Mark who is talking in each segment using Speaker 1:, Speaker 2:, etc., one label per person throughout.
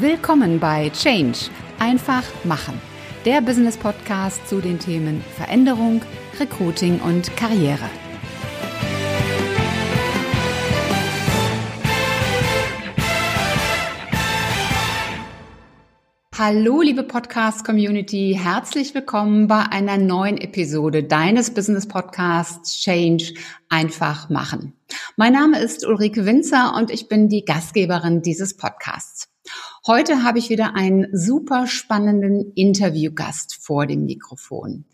Speaker 1: Willkommen bei Change. Einfach machen. Der Business Podcast zu den Themen Veränderung, Recruiting und Karriere. Hallo, liebe Podcast-Community. Herzlich willkommen bei einer neuen Episode deines Business Podcasts Change einfach machen. Mein Name ist Ulrike Winzer und ich bin die Gastgeberin dieses Podcasts. Heute habe ich wieder einen super spannenden Interviewgast vor dem Mikrofon.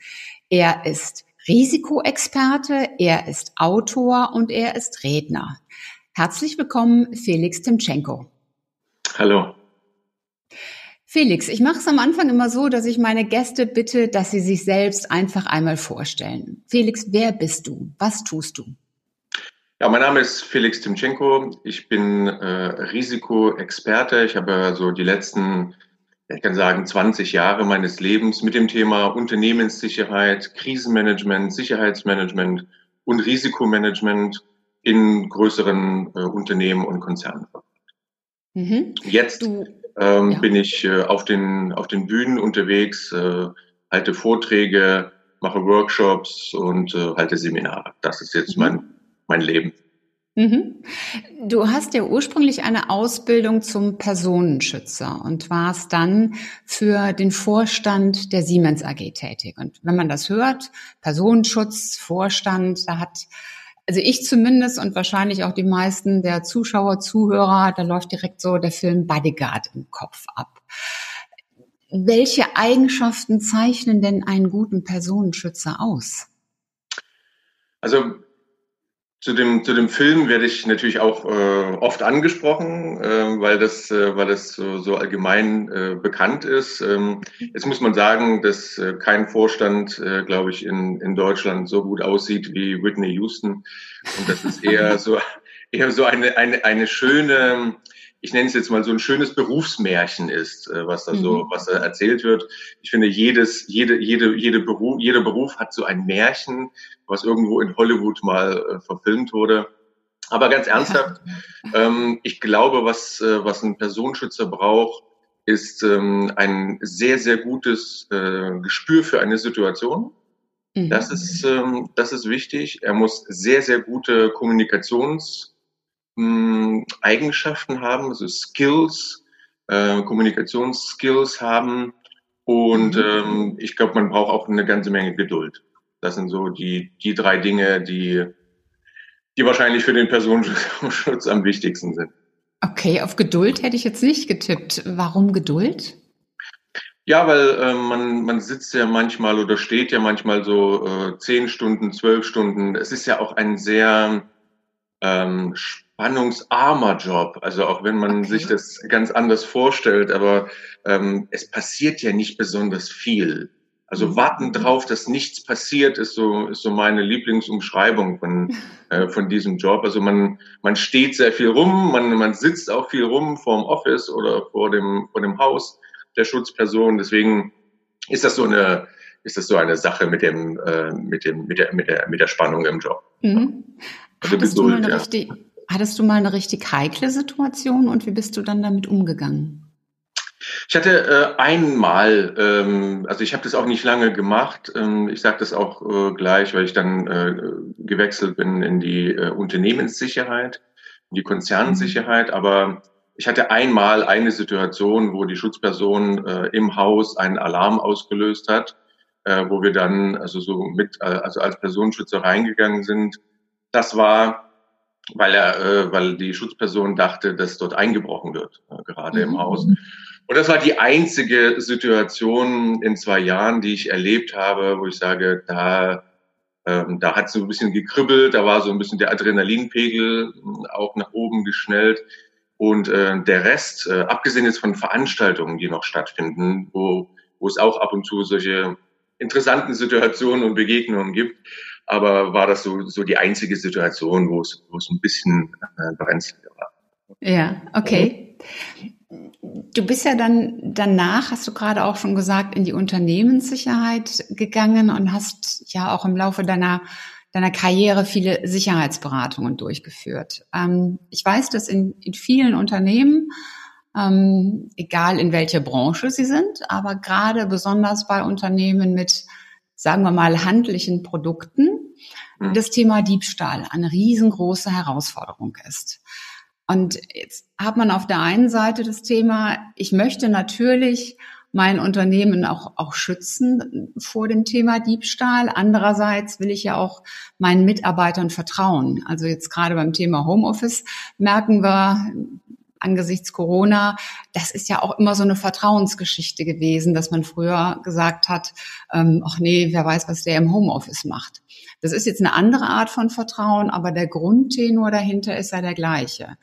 Speaker 1: Er ist Risikoexperte, er ist Autor und er ist Redner. Herzlich willkommen, Felix Timchenko.
Speaker 2: Hallo.
Speaker 1: Felix, ich mache es am Anfang immer so, dass ich meine Gäste bitte, dass sie sich selbst einfach einmal vorstellen. Felix, wer bist du? Was tust du?
Speaker 2: Ja, mein Name ist Felix Timchenko. Ich bin äh, Risikoexperte. Ich habe so die letzten, ich kann sagen, 20 Jahre meines Lebens mit dem Thema Unternehmenssicherheit, Krisenmanagement, Sicherheitsmanagement und Risikomanagement in größeren äh, Unternehmen und Konzernen. Mhm. Jetzt ähm, ja. bin ich äh, auf, den, auf den Bühnen unterwegs, äh, halte Vorträge, mache Workshops und äh, halte Seminare. Das ist jetzt mhm. mein mein Leben.
Speaker 1: Mhm. Du hast ja ursprünglich eine Ausbildung zum Personenschützer und warst dann für den Vorstand der Siemens AG tätig. Und wenn man das hört, Personenschutz, Vorstand, da hat also ich zumindest und wahrscheinlich auch die meisten der Zuschauer, Zuhörer, da läuft direkt so der Film Bodyguard im Kopf ab. Welche Eigenschaften zeichnen denn einen guten Personenschützer aus?
Speaker 2: Also zu dem, zu dem Film werde ich natürlich auch äh, oft angesprochen, äh, weil das, äh, weil das so, so allgemein äh, bekannt ist. Ähm, jetzt muss man sagen, dass äh, kein Vorstand, äh, glaube ich, in, in Deutschland so gut aussieht wie Whitney Houston. Und das ist eher so, eher so eine, eine, eine schöne, ich nenne es jetzt mal so ein schönes Berufsmärchen ist, äh, was da so, mhm. was da erzählt wird. Ich finde, jedes, jede, jede, jede Beruf, jeder Beruf hat so ein Märchen, was irgendwo in Hollywood mal äh, verfilmt wurde. Aber ganz ernsthaft, ja. ähm, ich glaube, was, äh, was ein Personenschützer braucht, ist ähm, ein sehr, sehr gutes äh, Gespür für eine Situation. Mhm. Das ist, ähm, das ist wichtig. Er muss sehr, sehr gute Kommunikations mh, Eigenschaften haben, also Skills, äh, Kommunikationsskills haben. Und mhm. ähm, ich glaube, man braucht auch eine ganze Menge Geduld. Das sind so die, die drei Dinge, die, die wahrscheinlich für den Personenschutz am wichtigsten sind.
Speaker 1: Okay, auf Geduld hätte ich jetzt nicht getippt. Warum Geduld?
Speaker 2: Ja, weil äh, man, man sitzt ja manchmal oder steht ja manchmal so äh, zehn Stunden, zwölf Stunden. Es ist ja auch ein sehr ähm, spannungsarmer Job. Also auch wenn man okay. sich das ganz anders vorstellt, aber ähm, es passiert ja nicht besonders viel. Also mhm. warten drauf, dass nichts passiert, ist so, ist so meine Lieblingsumschreibung von, äh, von diesem Job. Also man, man steht sehr viel rum, man, man sitzt auch viel rum vor dem Office oder vor dem, vor dem Haus der Schutzperson. Deswegen ist das so eine, ist das so eine Sache mit dem, äh, mit dem, mit der, mit der, mit der Spannung im Job. Mhm.
Speaker 1: Also Hattest Geduld, du mal eine ja. richtig, Hattest du mal eine richtig heikle Situation und wie bist du dann damit umgegangen?
Speaker 2: Ich hatte äh, einmal, ähm, also ich habe das auch nicht lange gemacht. Ähm, ich sage das auch äh, gleich, weil ich dann äh, gewechselt bin in die äh, Unternehmenssicherheit, in die Konzernsicherheit. Mhm. Aber ich hatte einmal eine Situation, wo die Schutzperson äh, im Haus einen Alarm ausgelöst hat, äh, wo wir dann also so mit, äh, also als Personenschützer reingegangen sind. Das war weil er, äh, weil die Schutzperson dachte, dass dort eingebrochen wird, äh, gerade mhm. im Haus. Und das war die einzige Situation in zwei Jahren, die ich erlebt habe, wo ich sage, da, ähm, da hat so ein bisschen gekribbelt, da war so ein bisschen der Adrenalinpegel hm, auch nach oben geschnellt. Und äh, der Rest, äh, abgesehen jetzt von Veranstaltungen, die noch stattfinden, wo, wo es auch ab und zu solche interessanten Situationen und Begegnungen gibt, aber war das so, so die einzige Situation, wo es, wo es ein bisschen äh, brenzliger war.
Speaker 1: Ja, okay. Du bist ja dann danach, hast du gerade auch schon gesagt, in die Unternehmenssicherheit gegangen und hast ja auch im Laufe deiner deiner Karriere viele Sicherheitsberatungen durchgeführt. Ähm, ich weiß, dass in, in vielen Unternehmen ähm, egal in welcher Branche sie sind, aber gerade besonders bei Unternehmen mit, sagen wir mal, handlichen Produkten, mhm. das Thema Diebstahl eine riesengroße Herausforderung ist. Und jetzt hat man auf der einen Seite das Thema, ich möchte natürlich mein Unternehmen auch, auch schützen vor dem Thema Diebstahl. Andererseits will ich ja auch meinen Mitarbeitern vertrauen. Also jetzt gerade beim Thema Homeoffice merken wir, angesichts Corona, das ist ja auch immer so eine Vertrauensgeschichte gewesen, dass man früher gesagt hat, ähm, ach nee, wer weiß, was der im Homeoffice macht. Das ist jetzt eine andere Art von Vertrauen, aber der Grundtenor dahinter ist ja der gleiche.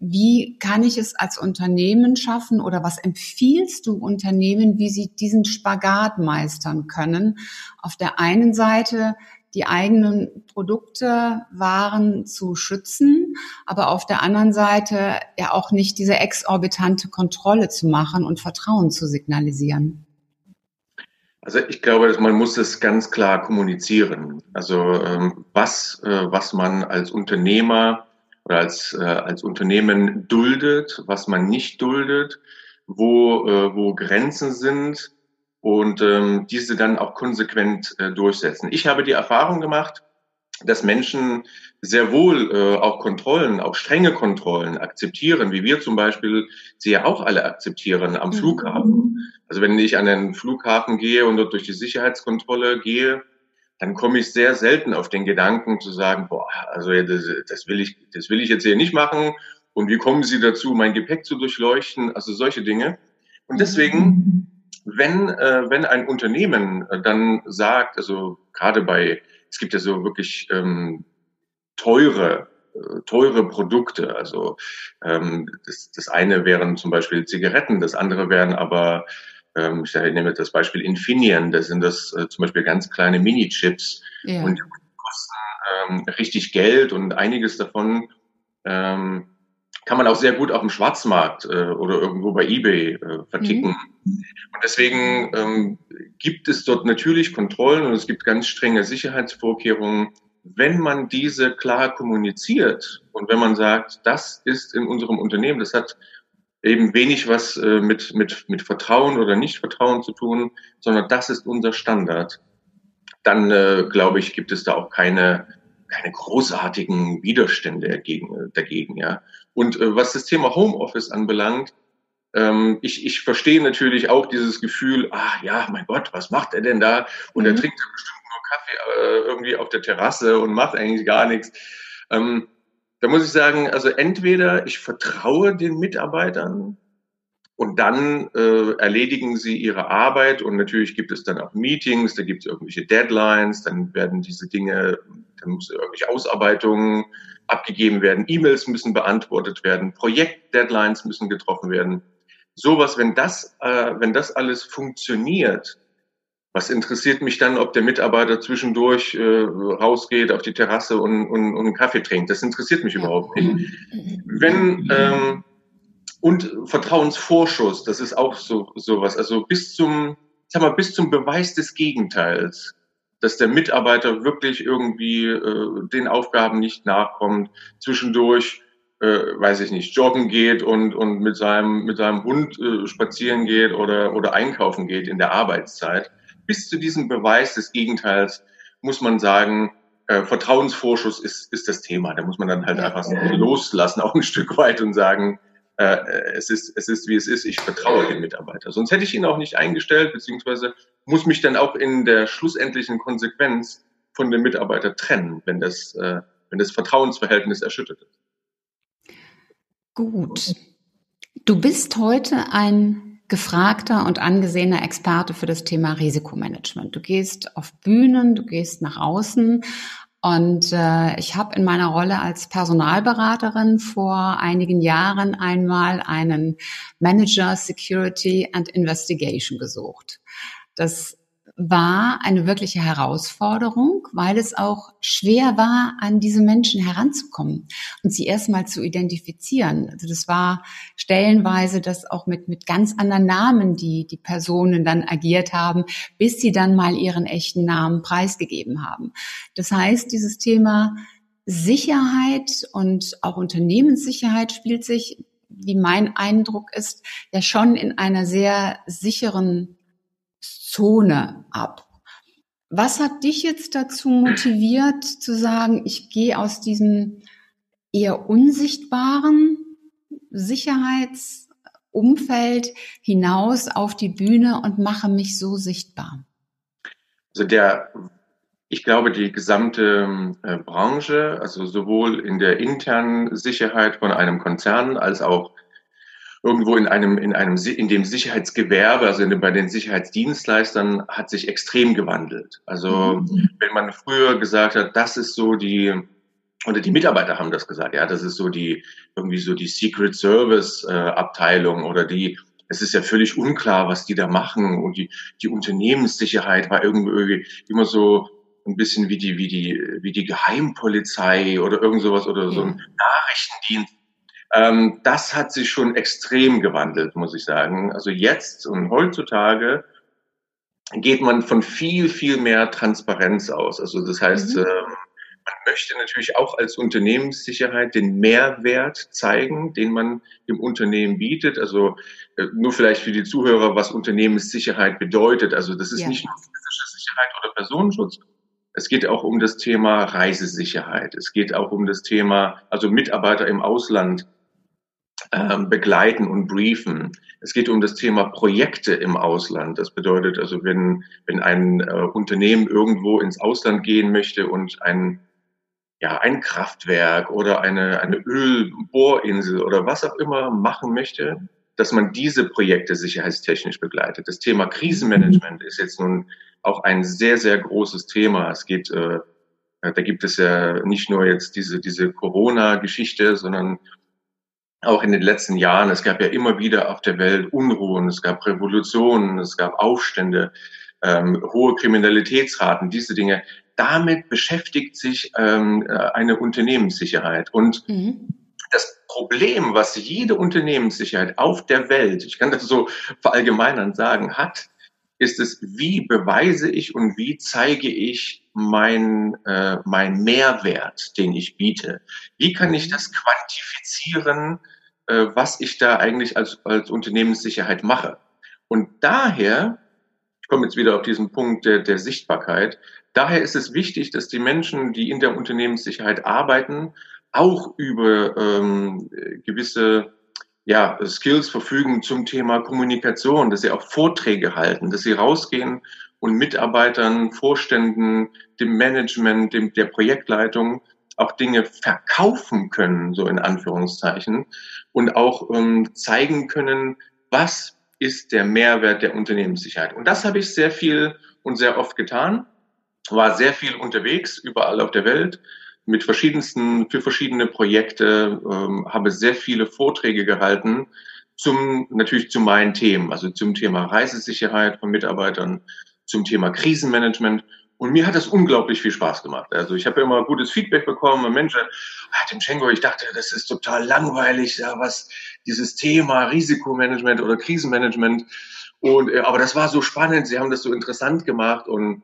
Speaker 1: Wie kann ich es als Unternehmen schaffen oder was empfiehlst du Unternehmen, wie sie diesen Spagat meistern können? Auf der einen Seite die eigenen Produkte, Waren zu schützen, aber auf der anderen Seite ja auch nicht diese exorbitante Kontrolle zu machen und Vertrauen zu signalisieren.
Speaker 2: Also ich glaube, man muss es ganz klar kommunizieren. Also ähm, was, äh, was man als Unternehmer oder als, äh, als Unternehmen duldet, was man nicht duldet, wo, äh, wo Grenzen sind und ähm, diese dann auch konsequent äh, durchsetzen. Ich habe die Erfahrung gemacht, dass Menschen sehr wohl äh, auch Kontrollen, auch strenge Kontrollen akzeptieren, wie wir zum Beispiel sie ja auch alle akzeptieren am mhm. Flughafen. Also wenn ich an den Flughafen gehe und dort durch die Sicherheitskontrolle gehe, dann komme ich sehr selten auf den Gedanken zu sagen, boah, also das, das will ich, das will ich jetzt hier nicht machen. Und wie kommen Sie dazu, mein Gepäck zu durchleuchten? Also solche Dinge. Und deswegen wenn, äh, wenn ein Unternehmen äh, dann sagt, also gerade bei, es gibt ja so wirklich ähm, teure, äh, teure Produkte, also ähm, das, das eine wären zum Beispiel Zigaretten, das andere wären aber, ähm, ich nehme das Beispiel Infineon, das sind das äh, zum Beispiel ganz kleine Mini-Chips ja. und kosten ähm, richtig Geld und einiges davon ähm, kann man auch sehr gut auf dem Schwarzmarkt äh, oder irgendwo bei eBay äh, verticken. Mhm. Und deswegen ähm, gibt es dort natürlich Kontrollen und es gibt ganz strenge Sicherheitsvorkehrungen. Wenn man diese klar kommuniziert und wenn man sagt, das ist in unserem Unternehmen, das hat eben wenig was äh, mit, mit, mit Vertrauen oder Nicht-Vertrauen zu tun, sondern das ist unser Standard, dann äh, glaube ich, gibt es da auch keine keine großartigen Widerstände dagegen, dagegen ja. Und äh, was das Thema Homeoffice anbelangt, ähm, ich, ich verstehe natürlich auch dieses Gefühl, ah ja, mein Gott, was macht er denn da? Und mhm. er trinkt bestimmt nur Kaffee äh, irgendwie auf der Terrasse und macht eigentlich gar nichts. Ähm, da muss ich sagen, also entweder ich vertraue den Mitarbeitern, und dann äh, erledigen sie ihre Arbeit und natürlich gibt es dann auch Meetings, da gibt es irgendwelche Deadlines, dann werden diese Dinge, dann muss irgendwelche Ausarbeitungen abgegeben werden, E-Mails müssen beantwortet werden, Projekt-Deadlines müssen getroffen werden. Sowas, wenn das, äh, wenn das alles funktioniert, was interessiert mich dann, ob der Mitarbeiter zwischendurch äh, rausgeht auf die Terrasse und, und, und einen Kaffee trinkt? Das interessiert mich überhaupt nicht. Wenn ähm, und Vertrauensvorschuss, das ist auch so sowas. Also bis zum, sag mal, bis zum Beweis des Gegenteils, dass der Mitarbeiter wirklich irgendwie äh, den Aufgaben nicht nachkommt, zwischendurch, äh, weiß ich nicht, joggen geht und und mit seinem mit seinem Hund äh, spazieren geht oder oder einkaufen geht in der Arbeitszeit. Bis zu diesem Beweis des Gegenteils muss man sagen, äh, Vertrauensvorschuss ist, ist das Thema. Da muss man dann halt einfach loslassen, auch ein Stück weit und sagen, äh, es, ist, es ist, wie es ist, ich vertraue dem Mitarbeiter. Sonst hätte ich ihn auch nicht eingestellt, beziehungsweise muss mich dann auch in der schlussendlichen Konsequenz von dem Mitarbeiter trennen, wenn das, äh, wenn das Vertrauensverhältnis erschüttert ist.
Speaker 1: Gut. Du bist heute ein gefragter und angesehener Experte für das Thema Risikomanagement. Du gehst auf Bühnen, du gehst nach außen und äh, ich habe in meiner Rolle als Personalberaterin vor einigen Jahren einmal einen Manager Security and Investigation gesucht. Das war eine wirkliche Herausforderung, weil es auch schwer war, an diese Menschen heranzukommen und sie erstmal zu identifizieren. Also das war stellenweise das auch mit, mit ganz anderen Namen, die die Personen dann agiert haben, bis sie dann mal ihren echten Namen preisgegeben haben. Das heißt, dieses Thema Sicherheit und auch Unternehmenssicherheit spielt sich wie mein Eindruck ist, ja schon in einer sehr sicheren Zone ab. Was hat dich jetzt dazu motiviert zu sagen, ich gehe aus diesem eher unsichtbaren Sicherheitsumfeld hinaus auf die Bühne und mache mich so sichtbar?
Speaker 2: Also der, ich glaube, die gesamte äh, Branche, also sowohl in der internen Sicherheit von einem Konzern als auch irgendwo in einem, in einem, in dem Sicherheitsgewerbe, also in, bei den Sicherheitsdienstleistern, hat sich extrem gewandelt. Also, mhm. wenn man früher gesagt hat, das ist so die, oder die Mitarbeiter haben das gesagt, ja, das ist so die, irgendwie so die Secret Service äh, Abteilung oder die, es ist ja völlig unklar, was die da machen und die, die Unternehmenssicherheit war irgendwie immer so ein bisschen wie die, wie die, wie die Geheimpolizei oder irgend sowas oder so ein Nachrichtendienst ähm, das hat sich schon extrem gewandelt, muss ich sagen. Also jetzt und heutzutage geht man von viel, viel mehr Transparenz aus. Also das heißt, mhm. äh, man möchte natürlich auch als Unternehmenssicherheit den Mehrwert zeigen, den man dem Unternehmen bietet. Also äh, nur vielleicht für die Zuhörer, was Unternehmenssicherheit bedeutet. Also das ist ja. nicht nur physische Sicherheit oder Personenschutz. Es geht auch um das Thema Reisesicherheit. Es geht auch um das Thema, also Mitarbeiter im Ausland ähm, begleiten und briefen. Es geht um das Thema Projekte im Ausland. Das bedeutet also, wenn, wenn ein äh, Unternehmen irgendwo ins Ausland gehen möchte und ein, ja, ein Kraftwerk oder eine, eine Ölbohrinsel oder was auch immer machen möchte, dass man diese Projekte sicherheitstechnisch begleitet. Das Thema Krisenmanagement ist jetzt nun auch ein sehr, sehr großes Thema. Es geht, äh, da gibt es ja nicht nur jetzt diese, diese Corona-Geschichte, sondern auch in den letzten Jahren, es gab ja immer wieder auf der Welt Unruhen, es gab Revolutionen, es gab Aufstände, ähm, hohe Kriminalitätsraten, diese Dinge. Damit beschäftigt sich ähm, äh, eine Unternehmenssicherheit. Und mhm. das Problem, was jede Unternehmenssicherheit auf der Welt, ich kann das so verallgemeinern sagen, hat, ist es, wie beweise ich und wie zeige ich mein, äh, mein Mehrwert, den ich biete? Wie kann ich das quantifizieren, äh, was ich da eigentlich als, als Unternehmenssicherheit mache? Und daher, ich komme jetzt wieder auf diesen Punkt der, der Sichtbarkeit, daher ist es wichtig, dass die Menschen, die in der Unternehmenssicherheit arbeiten, auch über ähm, gewisse ja, Skills verfügen zum Thema Kommunikation, dass sie auch Vorträge halten, dass sie rausgehen und Mitarbeitern, Vorständen, dem Management, dem, der Projektleitung auch Dinge verkaufen können, so in Anführungszeichen, und auch ähm, zeigen können, was ist der Mehrwert der Unternehmenssicherheit. Und das habe ich sehr viel und sehr oft getan, war sehr viel unterwegs, überall auf der Welt, mit verschiedensten, für verschiedene Projekte, ähm, habe sehr viele Vorträge gehalten zum, natürlich zu meinen Themen, also zum Thema Reisesicherheit von Mitarbeitern, zum Thema Krisenmanagement. Und mir hat das unglaublich viel Spaß gemacht. Also ich habe immer gutes Feedback bekommen. Mensch, ah, dem Schengo, ich dachte, das ist total langweilig, ja, was dieses Thema Risikomanagement oder Krisenmanagement. Und äh, aber das war so spannend. Sie haben das so interessant gemacht und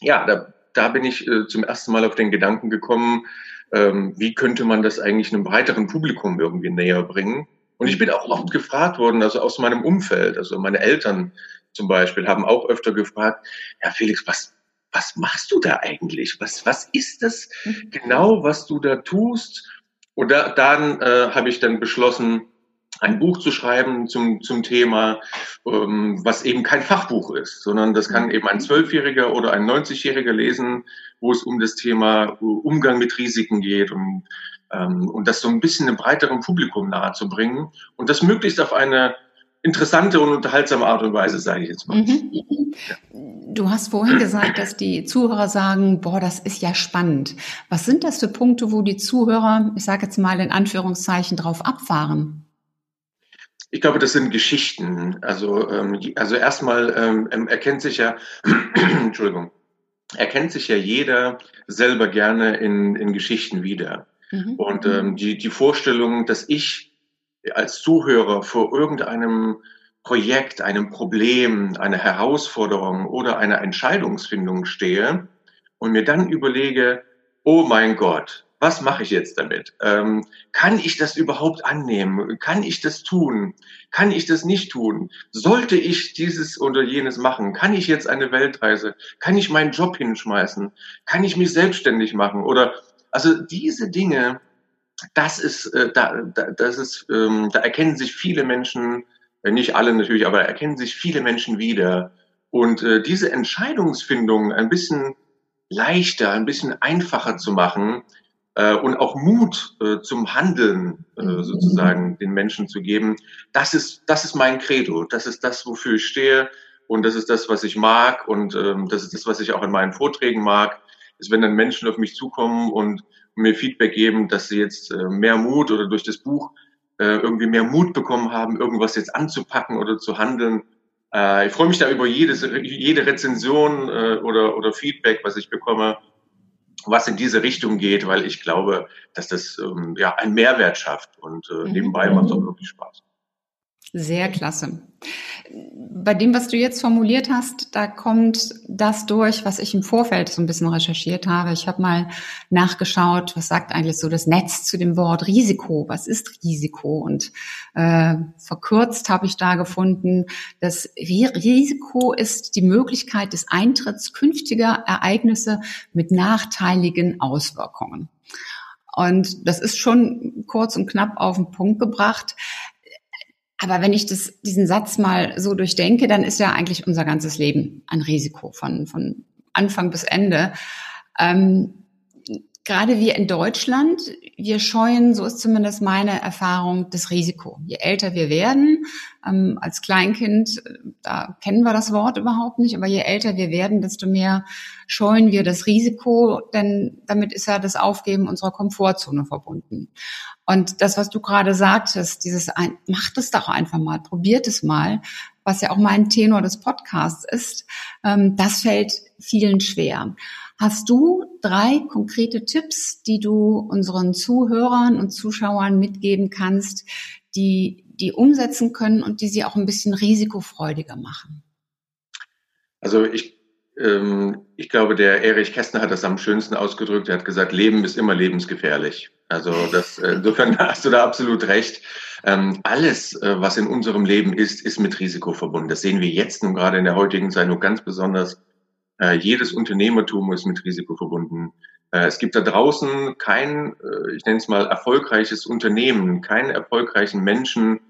Speaker 2: ja, da da bin ich äh, zum ersten Mal auf den Gedanken gekommen, ähm, wie könnte man das eigentlich einem breiteren Publikum irgendwie näher bringen. Und ich bin auch oft gefragt worden, also aus meinem Umfeld, also meine Eltern zum Beispiel haben auch öfter gefragt, ja Felix, was, was machst du da eigentlich? Was, was ist das mhm. genau, was du da tust? Und da, dann äh, habe ich dann beschlossen, ein Buch zu schreiben zum, zum Thema, ähm, was eben kein Fachbuch ist, sondern das kann eben ein Zwölfjähriger oder ein 90-Jähriger lesen, wo es um das Thema Umgang mit Risiken geht und, ähm, und das so ein bisschen einem breiteren Publikum nahezubringen und das möglichst auf eine interessante und unterhaltsame Art und Weise, sage ich jetzt mal. Mhm.
Speaker 1: Du hast vorhin gesagt, dass die Zuhörer sagen, boah, das ist ja spannend. Was sind das für Punkte, wo die Zuhörer, ich sage jetzt mal in Anführungszeichen, drauf abfahren?
Speaker 2: Ich glaube, das sind Geschichten. Also, ähm, also erstmal ähm, ähm erkennt sich ja, Entschuldigung, erkennt sich ja jeder selber gerne in, in Geschichten wieder. Mhm. Und ähm, die, die Vorstellung, dass ich als Zuhörer vor irgendeinem Projekt, einem Problem, einer Herausforderung oder einer Entscheidungsfindung stehe und mir dann überlege, oh mein Gott, was mache ich jetzt damit? Ähm, kann ich das überhaupt annehmen? Kann ich das tun? Kann ich das nicht tun? Sollte ich dieses oder jenes machen? Kann ich jetzt eine Weltreise? Kann ich meinen Job hinschmeißen? Kann ich mich selbstständig machen? Oder also diese Dinge, das ist, äh, da, da, das ist, ähm, da erkennen sich viele Menschen, äh, nicht alle natürlich, aber erkennen sich viele Menschen wieder. Und äh, diese Entscheidungsfindung ein bisschen leichter, ein bisschen einfacher zu machen, äh, und auch Mut äh, zum Handeln äh, mhm. sozusagen den Menschen zu geben, das ist, das ist mein Credo. Das ist das, wofür ich stehe. Und das ist das, was ich mag. Und ähm, das ist das, was ich auch in meinen Vorträgen mag, ist, wenn dann Menschen auf mich zukommen und mir Feedback geben, dass sie jetzt äh, mehr Mut oder durch das Buch äh, irgendwie mehr Mut bekommen haben, irgendwas jetzt anzupacken oder zu handeln. Äh, ich freue mich da über jedes, jede Rezension oder, oder Feedback, was ich bekomme was in diese Richtung geht, weil ich glaube, dass das ähm, ja einen Mehrwert schafft und mhm. nebenbei macht es auch wirklich Spaß.
Speaker 1: Sehr klasse. Bei dem, was du jetzt formuliert hast, da kommt das durch, was ich im Vorfeld so ein bisschen recherchiert habe. Ich habe mal nachgeschaut, was sagt eigentlich so das Netz zu dem Wort Risiko? Was ist Risiko? Und äh, verkürzt habe ich da gefunden, das Risiko ist die Möglichkeit des Eintritts künftiger Ereignisse mit nachteiligen Auswirkungen. Und das ist schon kurz und knapp auf den Punkt gebracht. Aber wenn ich das, diesen Satz mal so durchdenke, dann ist ja eigentlich unser ganzes Leben ein Risiko von, von Anfang bis Ende. Ähm, gerade wir in Deutschland, wir scheuen, so ist zumindest meine Erfahrung, das Risiko. Je älter wir werden, ähm, als Kleinkind, da kennen wir das Wort überhaupt nicht, aber je älter wir werden, desto mehr scheuen wir das Risiko, denn damit ist ja das Aufgeben unserer Komfortzone verbunden. Und das, was du gerade sagtest, dieses, ein, macht es doch einfach mal, probiert es mal, was ja auch mein Tenor des Podcasts ist, ähm, das fällt vielen schwer. Hast du drei konkrete Tipps, die du unseren Zuhörern und Zuschauern mitgeben kannst, die die umsetzen können und die sie auch ein bisschen risikofreudiger machen?
Speaker 2: Also ich ich glaube, der Erich Kästner hat das am schönsten ausgedrückt. Er hat gesagt, Leben ist immer lebensgefährlich. Also das, äh, insofern hast du da absolut recht. Ähm, alles, äh, was in unserem Leben ist, ist mit Risiko verbunden. Das sehen wir jetzt nun gerade in der heutigen Zeit nur ganz besonders. Äh, jedes Unternehmertum ist mit Risiko verbunden. Es gibt da draußen kein, ich nenne es mal, erfolgreiches Unternehmen, keinen erfolgreichen Menschen,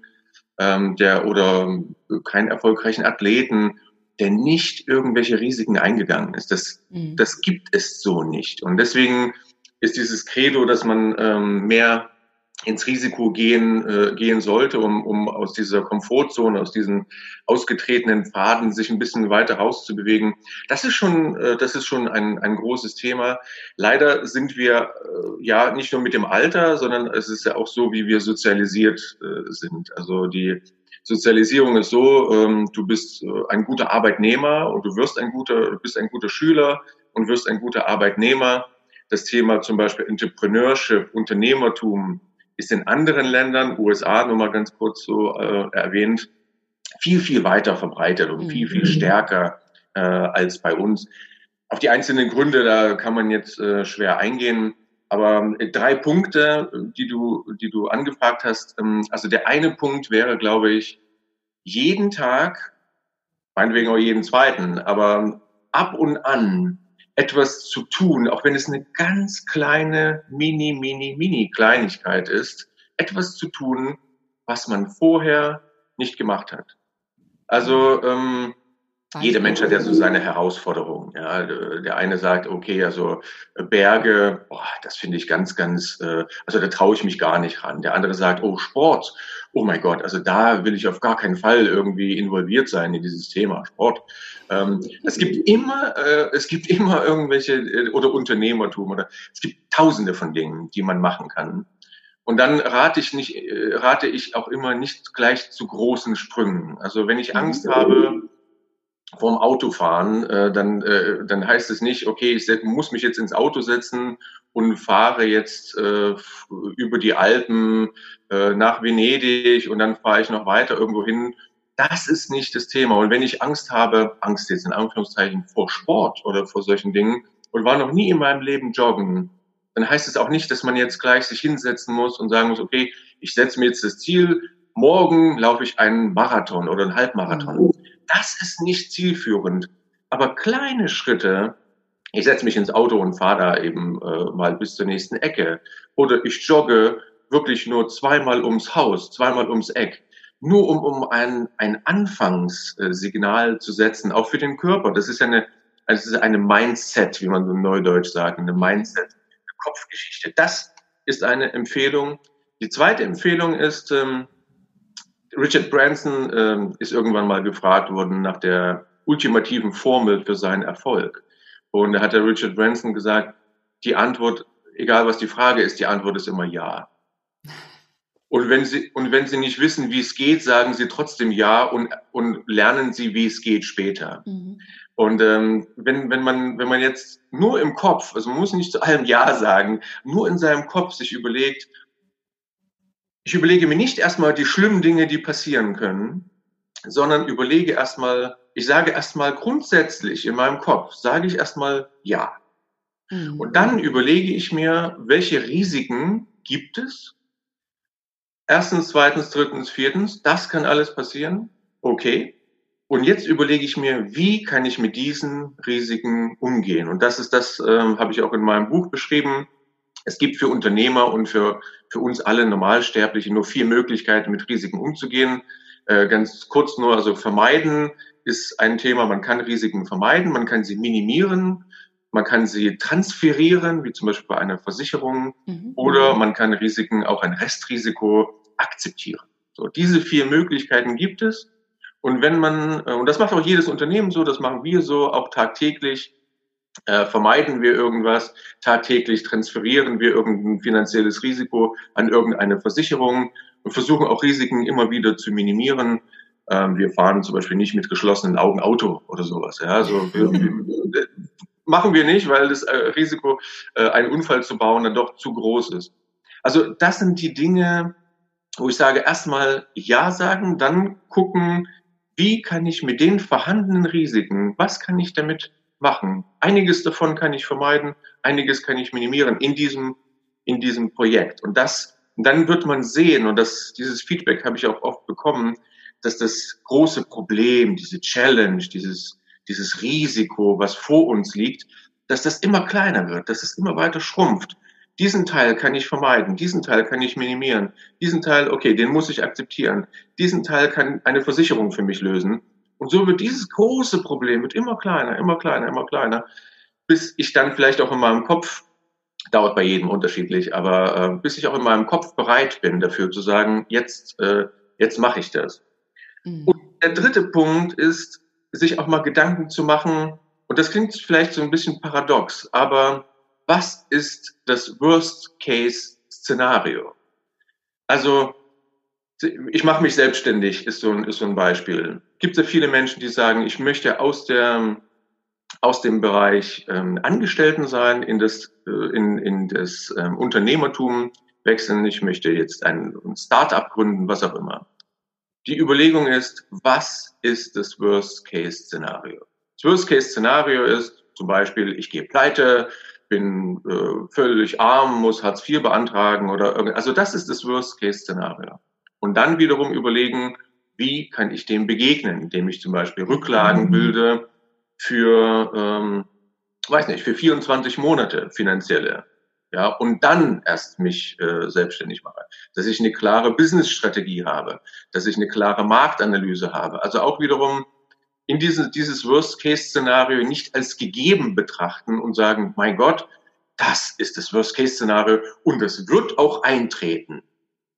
Speaker 2: ähm, der oder keinen erfolgreichen Athleten der nicht irgendwelche Risiken eingegangen ist. Das, mhm. das gibt es so nicht. Und deswegen ist dieses Credo, dass man ähm, mehr ins Risiko gehen, äh, gehen sollte, um, um aus dieser Komfortzone, aus diesen ausgetretenen Pfaden sich ein bisschen weiter rauszubewegen. Das ist schon, äh, das ist schon ein, ein großes Thema. Leider sind wir äh, ja nicht nur mit dem Alter, sondern es ist ja auch so, wie wir sozialisiert äh, sind. Also die Sozialisierung ist so, ähm, du bist äh, ein guter Arbeitnehmer und du wirst ein guter, du bist ein guter Schüler und wirst ein guter Arbeitnehmer. Das Thema zum Beispiel Entrepreneurship, Unternehmertum ist in anderen Ländern, USA nur mal ganz kurz so äh, erwähnt, viel, viel weiter verbreitet und viel, viel mhm. stärker äh, als bei uns. Auf die einzelnen Gründe, da kann man jetzt äh, schwer eingehen. Aber äh, drei Punkte, die du, die du angefragt hast. Ähm, also der eine Punkt wäre, glaube ich, jeden Tag, meinetwegen auch jeden zweiten, aber ab und an etwas zu tun, auch wenn es eine ganz kleine, mini, mini, mini Kleinigkeit ist, etwas zu tun, was man vorher nicht gemacht hat. Also ähm, jeder Mensch hat ja so seine Herausforderungen. Ja, der eine sagt, okay, also äh, Berge, boah, das finde ich ganz, ganz, äh, also da traue ich mich gar nicht ran. Der andere sagt, oh Sport, oh mein Gott, also da will ich auf gar keinen Fall irgendwie involviert sein in dieses Thema Sport. Ähm, es gibt immer, äh, es gibt immer irgendwelche äh, oder Unternehmertum oder es gibt Tausende von Dingen, die man machen kann. Und dann rate ich nicht, äh, rate ich auch immer nicht gleich zu großen Sprüngen. Also wenn ich Angst habe vorm Autofahren, äh, dann, äh, dann heißt es nicht, okay, ich muss mich jetzt ins Auto setzen und fahre jetzt äh, über die Alpen äh, nach Venedig und dann fahre ich noch weiter irgendwo hin. Das ist nicht das Thema. Und wenn ich Angst habe, Angst jetzt in Anführungszeichen vor Sport oder vor solchen Dingen und war noch nie in meinem Leben joggen, dann heißt es auch nicht, dass man jetzt gleich sich hinsetzen muss und sagen muss, okay, ich setze mir jetzt das Ziel, morgen laufe ich einen Marathon oder einen Halbmarathon. Mhm. Das ist nicht zielführend. Aber kleine Schritte, ich setze mich ins Auto und fahre da eben äh, mal bis zur nächsten Ecke. Oder ich jogge wirklich nur zweimal ums Haus, zweimal ums Eck. Nur um, um ein, ein Anfangssignal zu setzen, auch für den Körper. Das ist ja eine, also ist eine Mindset, wie man so neudeutsch sagt, eine Mindset, eine Kopfgeschichte. Das ist eine Empfehlung. Die zweite Empfehlung ist, ähm, Richard Branson ähm, ist irgendwann mal gefragt worden nach der ultimativen Formel für seinen Erfolg. Und da hat der Richard Branson gesagt, die Antwort, egal was die Frage ist, die Antwort ist immer ja. Und wenn Sie, und wenn Sie nicht wissen, wie es geht, sagen Sie trotzdem ja und, und lernen Sie, wie es geht später. Mhm. Und ähm, wenn, wenn, man, wenn man jetzt nur im Kopf, also man muss nicht zu allem Ja sagen, nur in seinem Kopf sich überlegt, ich überlege mir nicht erstmal die schlimmen Dinge, die passieren können, sondern überlege erstmal, ich sage erstmal grundsätzlich in meinem Kopf, sage ich erstmal ja. Mhm. Und dann überlege ich mir, welche Risiken gibt es? Erstens, zweitens, drittens, viertens, das kann alles passieren. Okay. Und jetzt überlege ich mir, wie kann ich mit diesen Risiken umgehen? Und das ist das, ähm, habe ich auch in meinem Buch beschrieben. Es gibt für Unternehmer und für, für uns alle Normalsterbliche nur vier Möglichkeiten, mit Risiken umzugehen. Äh, ganz kurz nur, also vermeiden ist ein Thema, man kann Risiken vermeiden, man kann sie minimieren, man kann sie transferieren, wie zum Beispiel bei einer Versicherung, mhm. oder man kann Risiken, auch ein Restrisiko akzeptieren. So, diese vier Möglichkeiten gibt es. Und wenn man, äh, und das macht auch jedes Unternehmen so, das machen wir so, auch tagtäglich, äh, vermeiden wir irgendwas, tagtäglich transferieren wir irgendein finanzielles Risiko an irgendeine Versicherung und versuchen auch Risiken immer wieder zu minimieren. Ähm, wir fahren zum Beispiel nicht mit geschlossenen Augen Auto oder sowas. Ja, also wir, machen wir nicht, weil das äh, Risiko, äh, einen Unfall zu bauen, dann doch zu groß ist. Also das sind die Dinge, wo ich sage, erstmal Ja sagen, dann gucken, wie kann ich mit den vorhandenen Risiken, was kann ich damit machen? Einiges davon kann ich vermeiden, einiges kann ich minimieren in diesem, in diesem Projekt. Und das, dann wird man sehen, und das, dieses Feedback habe ich auch oft bekommen, dass das große Problem, diese Challenge, dieses, dieses Risiko, was vor uns liegt, dass das immer kleiner wird, dass es immer weiter schrumpft. Diesen Teil kann ich vermeiden, diesen Teil kann ich minimieren, diesen Teil, okay, den muss ich akzeptieren, diesen Teil kann eine Versicherung für mich lösen. Und so wird dieses große Problem wird immer kleiner, immer kleiner, immer kleiner, bis ich dann vielleicht auch in meinem Kopf, dauert bei jedem unterschiedlich, aber äh, bis ich auch in meinem Kopf bereit bin dafür zu sagen, jetzt, äh, jetzt mache ich das. Mhm. Und der dritte Punkt ist, sich auch mal Gedanken zu machen, und das klingt vielleicht so ein bisschen paradox, aber was ist das Worst-Case-Szenario? Also, ich mache mich selbstständig, ist so ein, ist so ein Beispiel. Gibt es ja viele Menschen, die sagen, ich möchte aus der aus dem Bereich ähm, Angestellten sein in das, äh, in, in das ähm, Unternehmertum wechseln. Ich möchte jetzt ein, ein Start-up gründen, was auch immer. Die Überlegung ist, was ist das Worst-Case-Szenario? Das Worst-Case-Szenario ist zum Beispiel, ich gehe pleite, bin äh, völlig arm, muss Hartz IV beantragen oder irgend, also das ist das Worst-Case-Szenario. Und dann wiederum überlegen, wie kann ich dem begegnen, indem ich zum Beispiel Rücklagen mhm. bilde für, ähm, weiß nicht, für 24 Monate finanzielle ja, und dann erst mich äh, selbstständig mache. Dass ich eine klare Business-Strategie habe, dass ich eine klare Marktanalyse habe. Also auch wiederum in diese, dieses Worst-Case-Szenario nicht als gegeben betrachten und sagen, mein Gott, das ist das Worst-Case-Szenario und es wird auch eintreten.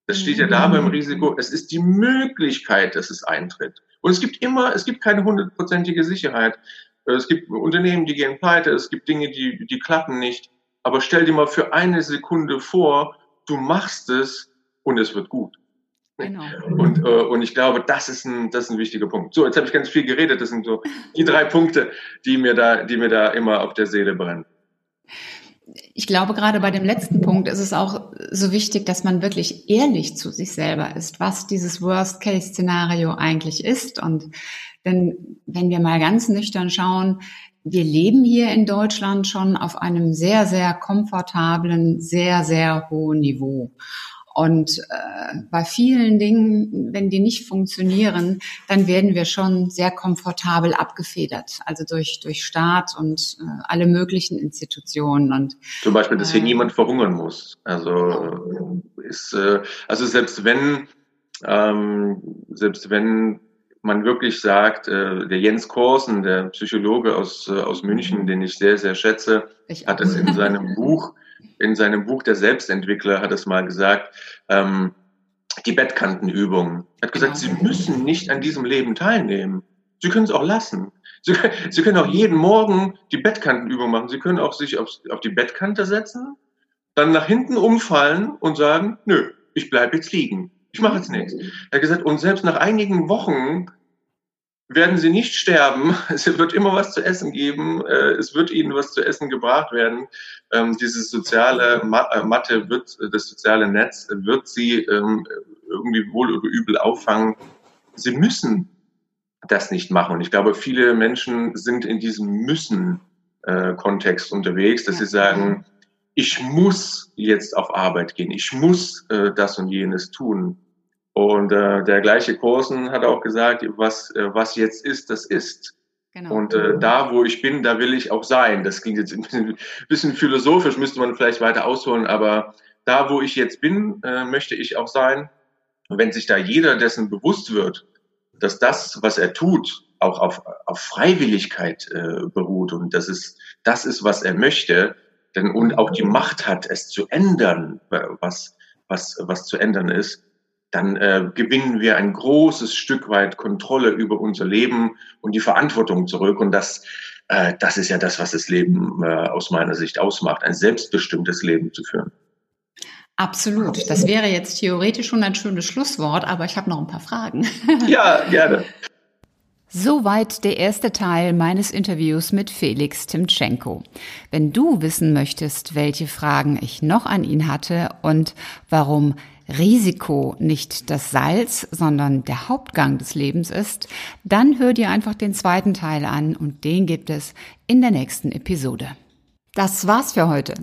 Speaker 2: Das steht ja da beim mhm. Risiko. Es ist die Möglichkeit, dass es eintritt. Und es gibt immer, es gibt keine hundertprozentige Sicherheit. Es gibt Unternehmen, die gehen pleite, es gibt Dinge, die, die klappen nicht. Aber stell dir mal für eine Sekunde vor, du machst es und es wird gut. Genau. Und, äh, und ich glaube, das ist, ein, das ist ein wichtiger Punkt. So, jetzt habe ich ganz viel geredet. Das sind so die drei Punkte, die mir da, die mir da immer auf der Seele brennen.
Speaker 1: Ich glaube, gerade bei dem letzten Punkt ist es auch so wichtig, dass man wirklich ehrlich zu sich selber ist, was dieses Worst-Case-Szenario eigentlich ist. Und denn wenn wir mal ganz nüchtern schauen, wir leben hier in Deutschland schon auf einem sehr, sehr komfortablen, sehr, sehr hohen Niveau. Und äh, bei vielen Dingen, wenn die nicht funktionieren, dann werden wir schon sehr komfortabel abgefedert, also durch durch Staat und äh, alle möglichen Institutionen. Und
Speaker 2: zum Beispiel, dass hier äh, niemand verhungern muss. Also ist äh, also selbst wenn ähm, selbst wenn man wirklich sagt, äh, der Jens Korsen, der Psychologe aus, äh, aus München, den ich sehr, sehr schätze, ich hat es in seinem Buch, in seinem Buch Der Selbstentwickler hat es mal gesagt, ähm, die Bettkantenübung. Er hat gesagt, genau. Sie müssen nicht an diesem Leben teilnehmen. Sie können es auch lassen. Sie, Sie können auch jeden Morgen die Bettkantenübung machen. Sie können auch sich auf, auf die Bettkante setzen, dann nach hinten umfallen und sagen, nö, ich bleibe jetzt liegen. Ich mache jetzt nichts. Er hat gesagt, und selbst nach einigen Wochen werden sie nicht sterben. Es wird immer was zu essen geben. Äh, es wird ihnen was zu essen gebracht werden. Ähm, dieses soziale äh, Mathe wird, das soziale Netz wird sie ähm, irgendwie wohl oder übel auffangen. Sie müssen das nicht machen. Und ich glaube, viele Menschen sind in diesem Müssen-Kontext äh, unterwegs, dass sie sagen, ich muss jetzt auf Arbeit gehen, ich muss das und jenes tun. Und äh, der gleiche Kursen hat auch gesagt, was, äh, was jetzt ist, das ist. Genau. Und äh, da, wo ich bin, da will ich auch sein. Das klingt jetzt ein bisschen, bisschen philosophisch, müsste man vielleicht weiter ausholen, aber da, wo ich jetzt bin, äh, möchte ich auch sein. Und wenn sich da jeder dessen bewusst wird, dass das, was er tut, auch auf, auf Freiwilligkeit äh, beruht und das ist, das ist, was er möchte, denn und auch die Macht hat, es zu ändern, was, was, was zu ändern ist, dann äh, gewinnen wir ein großes Stück weit Kontrolle über unser Leben und die Verantwortung zurück. Und das, äh, das ist ja das, was das Leben äh, aus meiner Sicht ausmacht, ein selbstbestimmtes Leben zu führen.
Speaker 1: Absolut. Das wäre jetzt theoretisch schon ein schönes Schlusswort, aber ich habe noch ein paar Fragen.
Speaker 2: Ja, gerne.
Speaker 1: Soweit der erste Teil meines Interviews mit Felix Timtschenko. Wenn du wissen möchtest, welche Fragen ich noch an ihn hatte und warum Risiko nicht das Salz, sondern der Hauptgang des Lebens ist, dann hör dir einfach den zweiten Teil an und den gibt es in der nächsten Episode. Das war's für heute.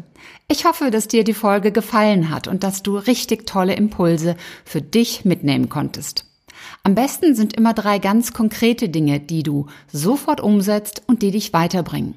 Speaker 1: Ich hoffe, dass dir die Folge gefallen hat und dass du richtig tolle Impulse für dich mitnehmen konntest. Am besten sind immer drei ganz konkrete Dinge, die du sofort umsetzt und die dich weiterbringen.